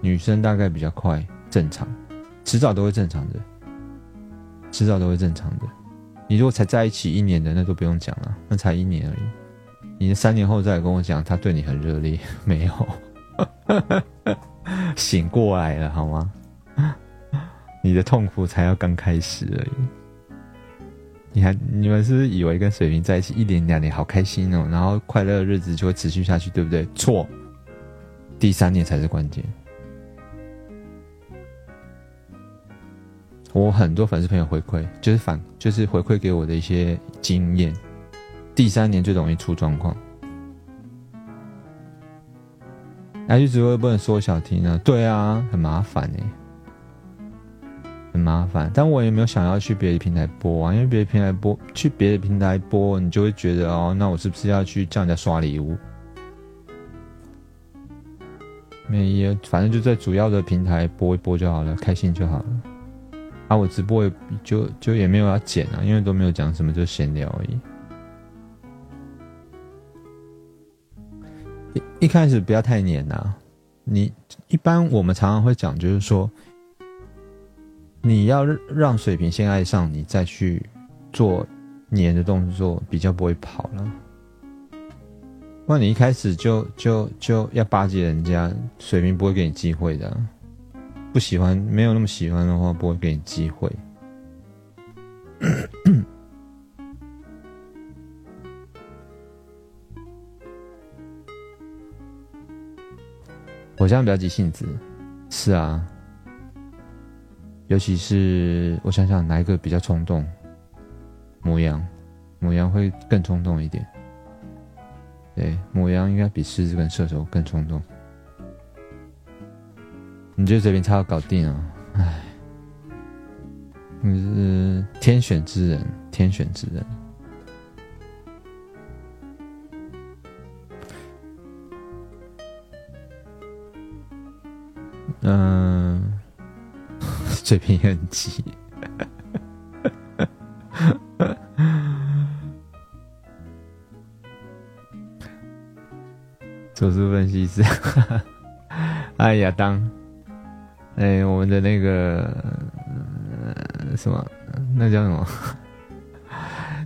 S1: 女生大概比较快，正常，迟早都会正常的，迟早都会正常的。你如果才在一起一年的，那都不用讲了，那才一年而已。你三年后再跟我讲他对你很热烈，<laughs> 没有，<laughs> 醒过来了好吗？<laughs> 你的痛苦才要刚开始而已。你还你们是不是以为跟水瓶在一起一年两年好开心哦，然后快乐的日子就会持续下去，对不对？错，第三年才是关键。我很多粉丝朋友回馈，就是反，就是回馈给我的一些经验。第三年最容易出状况。那就直播不能缩小听呢？对啊，很麻烦哎，很麻烦。但我也没有想要去别的平台播啊，因为别的平台播，去别的平台播，你就会觉得哦，那我是不是要去叫人家刷礼物？没有，反正就在主要的平台播一播就好了，开心就好了。啊，我直播也就就也没有要剪啊，因为都没有讲什么，就闲聊而已。一一开始不要太黏呐，你一般我们常常会讲，就是说，你要让水平先爱上你，再去做黏的动作，比较不会跑了。不然你一开始就就就要巴结人家，水平不会给你机会的。不喜欢，没有那么喜欢的话，不会给你机会。我现在比较急性子，是啊，尤其是我想想哪一个比较冲动，母羊，母羊会更冲动一点。对，母羊应该比狮子跟射手更冲动。你就这边差要搞定啊！唉，你是天选之人，天选之人。嗯，水平很急。走出分析师，哎呀，当。哎，我们的那个什么，那叫什么？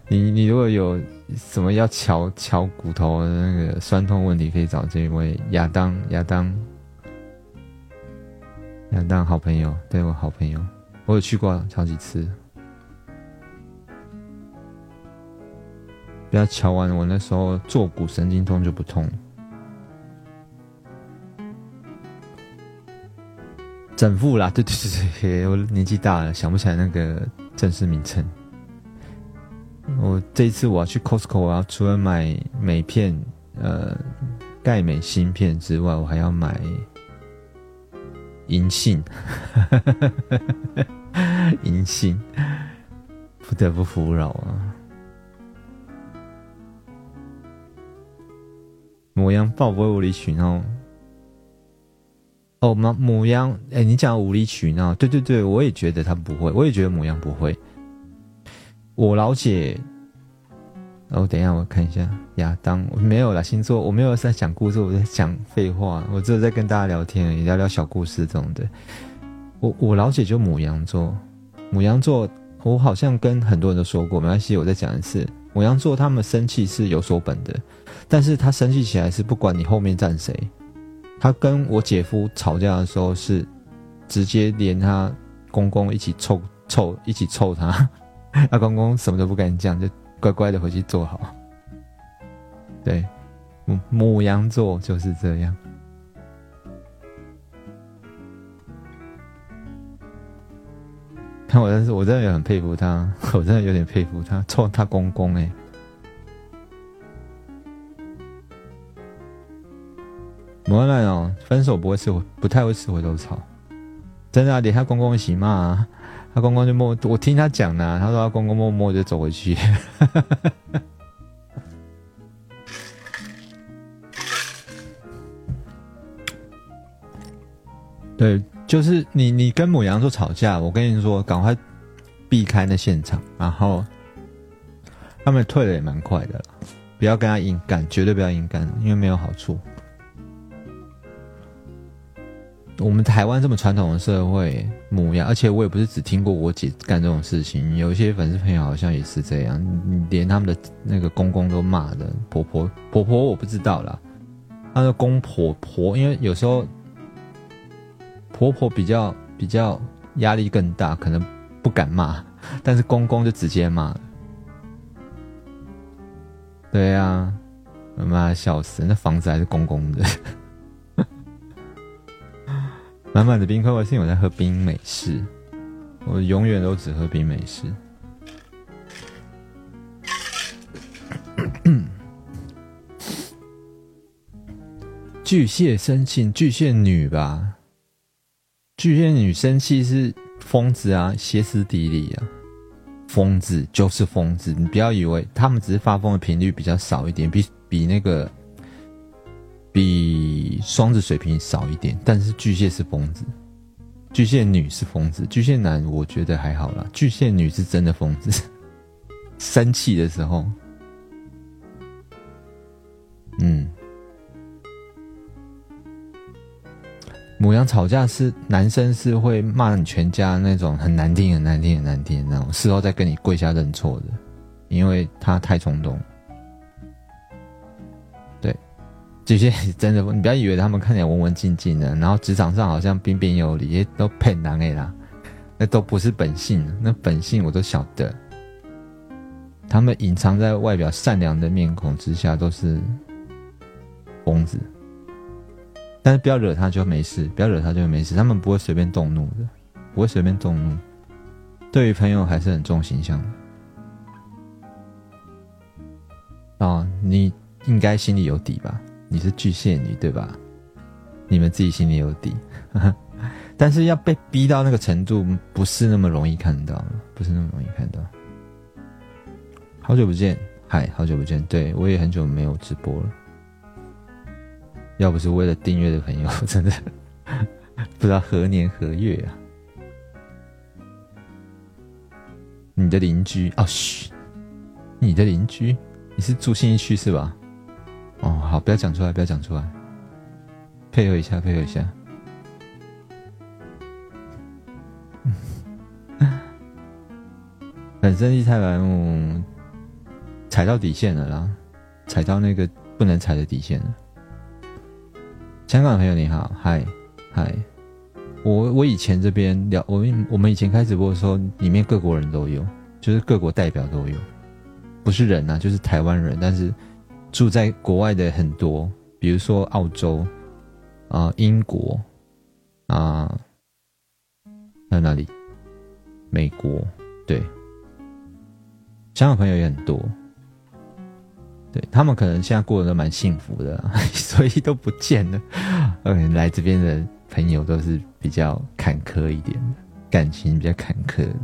S1: 你你如果有什么要敲敲骨头的那个酸痛问题，可以找这位亚当亚当亚当好朋友，对我好朋友，我有去过好几次。不要瞧完，我那时候坐骨神经痛就不痛。整副啦，对对对对，我年纪大了，想不起来那个正式名称。我这一次我要去 Costco，我要除了买镁片，呃，钙镁芯片之外，我还要买银杏，<laughs> 银杏，不得不服老啊。模样爆不会无理取闹。哦，母母羊，哎，你讲无理取闹，对对对，我也觉得他不会，我也觉得母羊不会。我老姐，哦，等一下我看一下亚当，没有了星座，我没有在讲故事，我在讲废话，我只有在跟大家聊天，聊聊小故事这种的。我我老姐就母羊座，母羊座，我好像跟很多人都说过，没关系，我再讲一次，母羊座他们生气是有所本的，但是他生气起来是不管你后面站谁。他跟我姐夫吵架的时候是直接连他公公一起臭臭一起臭他，他 <laughs> 公公什么都不敢讲，就乖乖的回去坐好。对，母母羊座就是这样。看 <laughs> 我，真是我真的也很佩服他，<laughs> 我真的有点佩服他，冲他公公哎。磨烂哦，分手不会吃，不太会吃回头草，真的啊！连他公公一起骂，他公公就默，我听他讲的，他说他公公默默就走回去。<laughs> 对，就是你你跟母羊座吵架，我跟你说，赶快避开那现场，然后他们退的也蛮快的，不要跟他硬干，绝对不要硬干，因为没有好处。我们台湾这么传统的社会，模样，而且我也不是只听过我姐干这种事情，有一些粉丝朋友好像也是这样，连他们的那个公公都骂的，婆婆婆婆我不知道啦，他的公婆婆，因为有时候婆婆比较比较压力更大，可能不敢骂，但是公公就直接骂。了，对呀，妈笑死，那房子还是公公的。满满的冰块，我是因为我在喝冰美式，我永远都只喝冰美式。<coughs> 巨蟹生气，巨蟹女吧？巨蟹女生气是疯子啊，歇斯底里啊，疯子就是疯子。你不要以为他们只是发疯的频率比较少一点，比比那个。比双子、水瓶少一点，但是巨蟹是疯子，巨蟹女是疯子，巨蟹男我觉得还好啦，巨蟹女是真的疯子，生气的时候，嗯，母羊吵架是男生是会骂你全家那种很难听、很难听、很难听那种，事后再跟你跪下认错的，因为他太冲动。这些真的，你不要以为他们看起来文文静静的，然后职场上好像彬彬有礼，都骗人的啦，那都不是本性，那本性我都晓得。他们隐藏在外表善良的面孔之下，都是疯子。但是不要惹他就没事，不要惹他就没事，他们不会随便动怒的，不会随便动怒。对于朋友还是很重形象的。啊，你应该心里有底吧？你是巨蟹女对吧？你们自己心里有底，<laughs> 但是要被逼到那个程度，不是那么容易看到，不是那么容易看到。好久不见，嗨，好久不见，对我也很久没有直播了。要不是为了订阅的朋友，<laughs> 真的不知道何年何月啊。你的邻居哦，嘘，你的邻居，你是住信义区是吧？哦，好，不要讲出来，不要讲出来，配合一下，配合一下。<laughs> 本身一太白木踩到底线了啦，踩到那个不能踩的底线了。香港朋友你好，嗨嗨，我我以前这边聊，我们我们以前开直播的时候，里面各国人都有，就是各国代表都有，不是人呐，就是台湾人，但是。住在国外的很多，比如说澳洲啊、英国啊，还有哪里？美国，对，香港朋友也很多，对他们可能现在过得都蛮幸福的，<laughs> 所以都不见了。嗯，<laughs> 来这边的朋友都是比较坎坷一点的，感情比较坎坷的，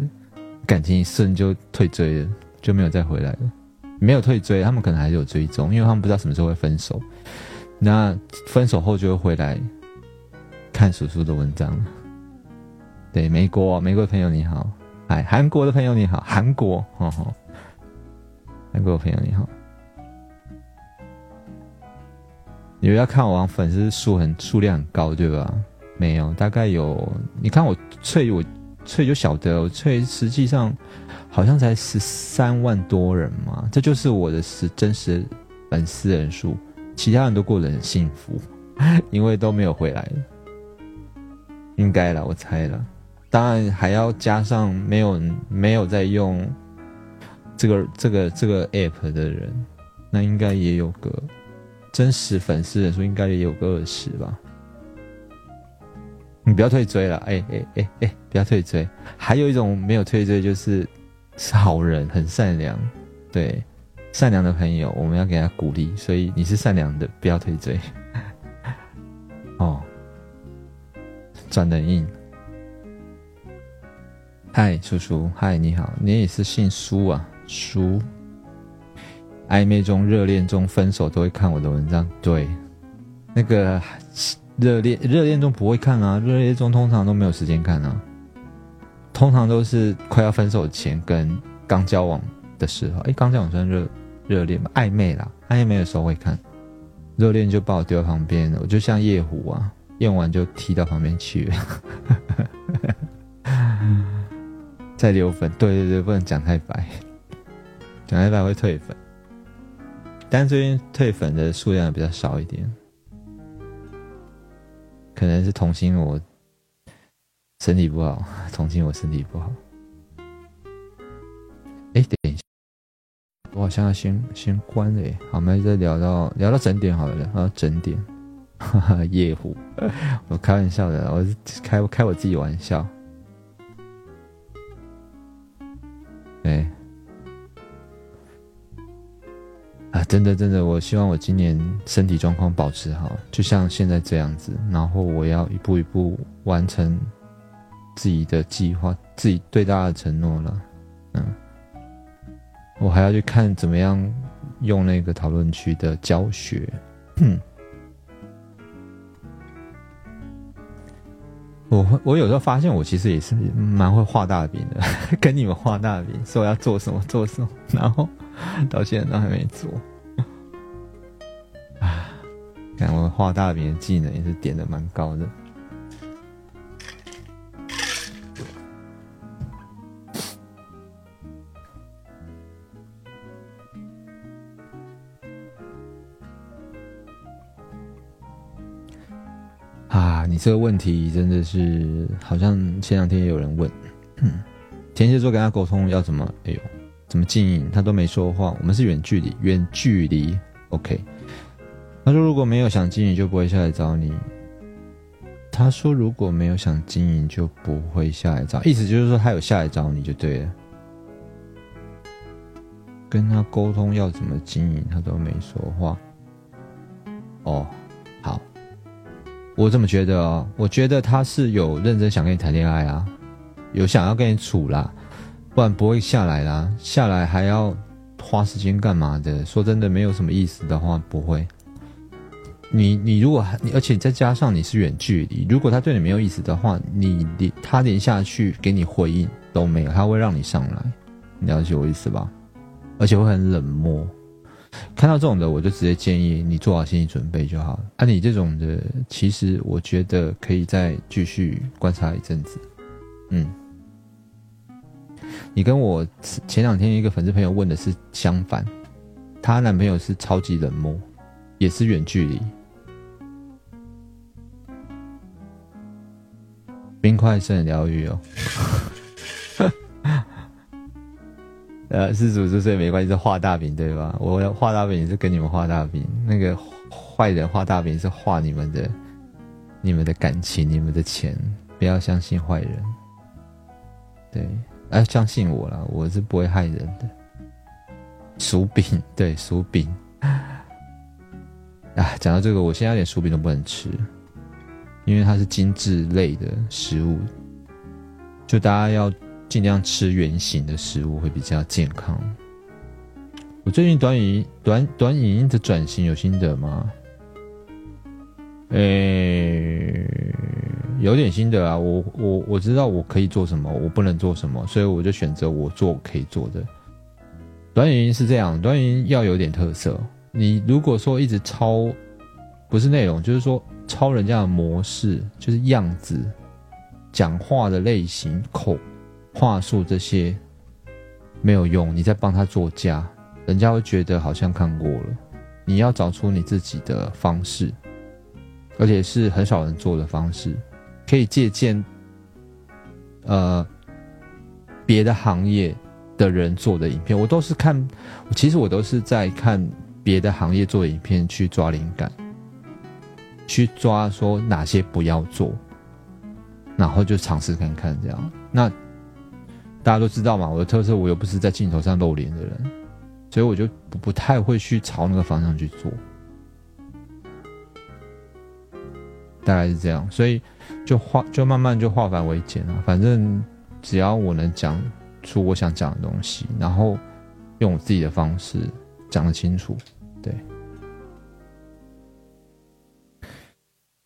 S1: 感情一顺就退追了，就没有再回来了。没有退追，他们可能还是有追踪，因为他们不知道什么时候会分手。那分手后就会回来看叔叔的文章。对，美国，美国的朋友你好，哎，韩国的朋友你好，韩国，哦，韩国的朋友你好。你们要看我粉丝数很数量很高对吧？没有，大概有，你看我翠我翠就晓得，我翠实际上。好像才十三万多人嘛，这就是我的实真实粉丝人数，其他人都过得很幸福，因为都没有回来了，应该了，我猜了，当然还要加上没有没有在用这个这个 <laughs> 这个 app 的人，那应该也有个真实粉丝人数，应该也有个二十吧。你不要退追了，哎哎哎哎，不要退追。还有一种没有退追就是。是好人，很善良，对善良的朋友，我们要给他鼓励。所以你是善良的，不要退追。<laughs> 哦，转的硬。嗨，叔叔，嗨，你好，你也是姓苏啊？苏。暧昧中、热恋中、分手都会看我的文章，对，那个热恋热恋中不会看啊，热恋中通常都没有时间看啊，通常都是快要分手前跟刚交往的时候，哎，刚交往算热热恋嘛，暧昧啦，暧昧的时候会看，热恋就把我丢在旁边，我就像夜壶啊，用完就踢到旁边去。了，再留粉，对对对，不能讲太白，讲太白会退粉，但最近退粉的数量比较少一点。可能是同心我身体不好，<laughs> 同情我身体不好。哎，等一下，我好像要先先关了。好，我们再聊到聊到整点好了，啊，整点，哈哈，夜壶，我开玩笑的，我是开开我自己玩笑。对。啊，真的真的，我希望我今年身体状况保持好，就像现在这样子。然后我要一步一步完成自己的计划，自己对大家的承诺了。嗯，我还要去看怎么样用那个讨论区的教学。<coughs> 我我有时候发现，我其实也是蛮会画大饼的，<laughs> 跟你们画大饼，说要做什么做什么，然后。到现在都还没做啊！<coughs> 看我画大饼的技能也是点的蛮高的啊！你这个问题真的是，好像前两天也有人问，天蝎座跟他沟通要怎么？哎呦！怎么经营？他都没说话。我们是远距离，远距离。OK。他说如果没有想经营，就不会下来找你。他说如果没有想经营，就不会下来找。意思就是说他有下来找你就对了。跟他沟通要怎么经营，他都没说话。哦，我怎么觉得哦，我觉得他是有认真想跟你谈恋爱啊，有想要跟你处啦。不然不会下来啦，下来还要花时间干嘛的？说真的，没有什么意思的话，不会。你你如果你而且再加上你是远距离，如果他对你没有意思的话，你连他连下去给你回应都没有，他会让你上来，你了解我意思吧？而且会很冷漠。看到这种的，我就直接建议你做好心理准备就好了。啊，你这种的，其实我觉得可以再继续观察一阵子，嗯。你跟我前两天一个粉丝朋友问的是相反，她男朋友是超级冷漠，也是远距离。冰块是很疗愈哦。呃，是主之所以没关系，是画大饼对吧？我要画大饼也是跟你们画大饼，那个坏人画大饼是画你们的、你们的感情、你们的钱，不要相信坏人。对。哎，相信我了，我是不会害人的。薯饼，<laughs> 对，薯饼。啊，讲到这个，我现在连薯饼都不能吃，因为它是精致类的食物，就大家要尽量吃圆形的食物会比较健康。我最近短影短短影音的转型有心得吗？诶。有点心得啊，我我我知道我可以做什么，我不能做什么，所以我就选择我做可以做的。短语音是这样，短语音要有点特色。你如果说一直抄，不是内容，就是说抄人家的模式，就是样子、讲话的类型、口话术这些没有用，你在帮他做家，人家会觉得好像看过了。你要找出你自己的方式，而且是很少人做的方式。可以借鉴，呃，别的行业的人做的影片，我都是看，其实我都是在看别的行业做的影片去抓灵感，去抓说哪些不要做，然后就尝试看看这样。那大家都知道嘛，我的特色我又不是在镜头上露脸的人，所以我就不不太会去朝那个方向去做，大概是这样，所以。就化就慢慢就化繁为简了，反正只要我能讲出我想讲的东西，然后用我自己的方式讲得清楚，对。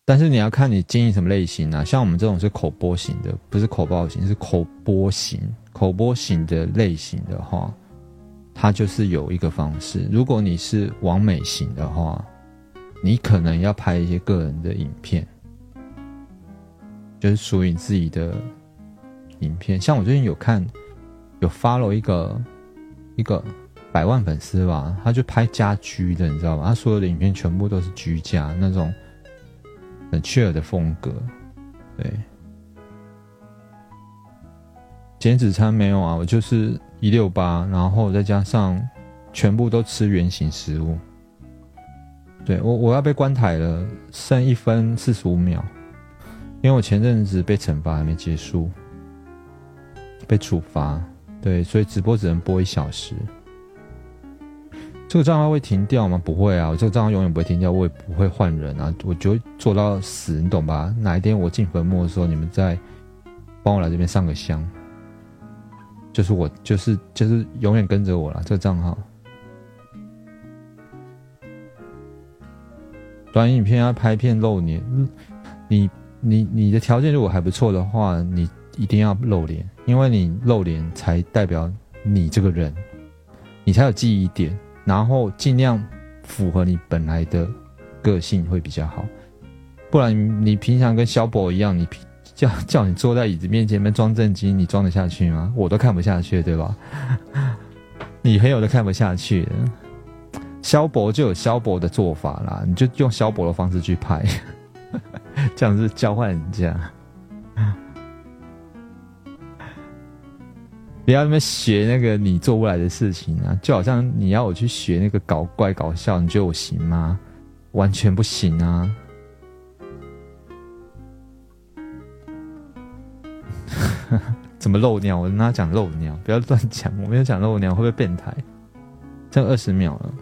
S1: 但是你要看你经营什么类型啊，像我们这种是口播型的，不是口爆型，是口播型。口播型的类型的话，它就是有一个方式。如果你是完美型的话，你可能要拍一些个人的影片，就是属于你自己的影片。像我最近有看，有 follow 一个一个百万粉丝吧，他就拍家居的，你知道吗？他所有的影片全部都是居家那种。很 chill 的风格，对。减脂餐没有啊，我就是一六八，然后再加上全部都吃原形食物。对我我要被关台了，剩一分四十五秒，因为我前阵子被惩罚还没结束，被处罚，对，所以直播只能播一小时。这个账号会停掉吗？不会啊，我这个账号永远不会停掉，我也不会换人啊，我就做到死，你懂吧？哪一天我进坟墓的时候，你们再帮我来这边上个香，就是我，就是就是永远跟着我了。这个账号，短影片要拍片露脸，你你你的条件如果还不错的话，你一定要露脸，因为你露脸才代表你这个人，你才有记忆点。然后尽量符合你本来的个性会比较好，不然你平常跟小宝一样，你叫叫你坐在椅子面前面装正经，你装得下去吗？我都看不下去，对吧？<laughs> 你朋友都看不下去，萧博就有萧博的做法啦，你就用萧博的方式去拍，<laughs> 这样子交换人家。不要那么学那个你做不来的事情啊！就好像你要我去学那个搞怪搞笑，你觉得我行吗？完全不行啊！<laughs> 怎么漏尿？我跟他讲漏尿，不要乱讲，我没有讲漏尿，会不会变态？剩二十秒了。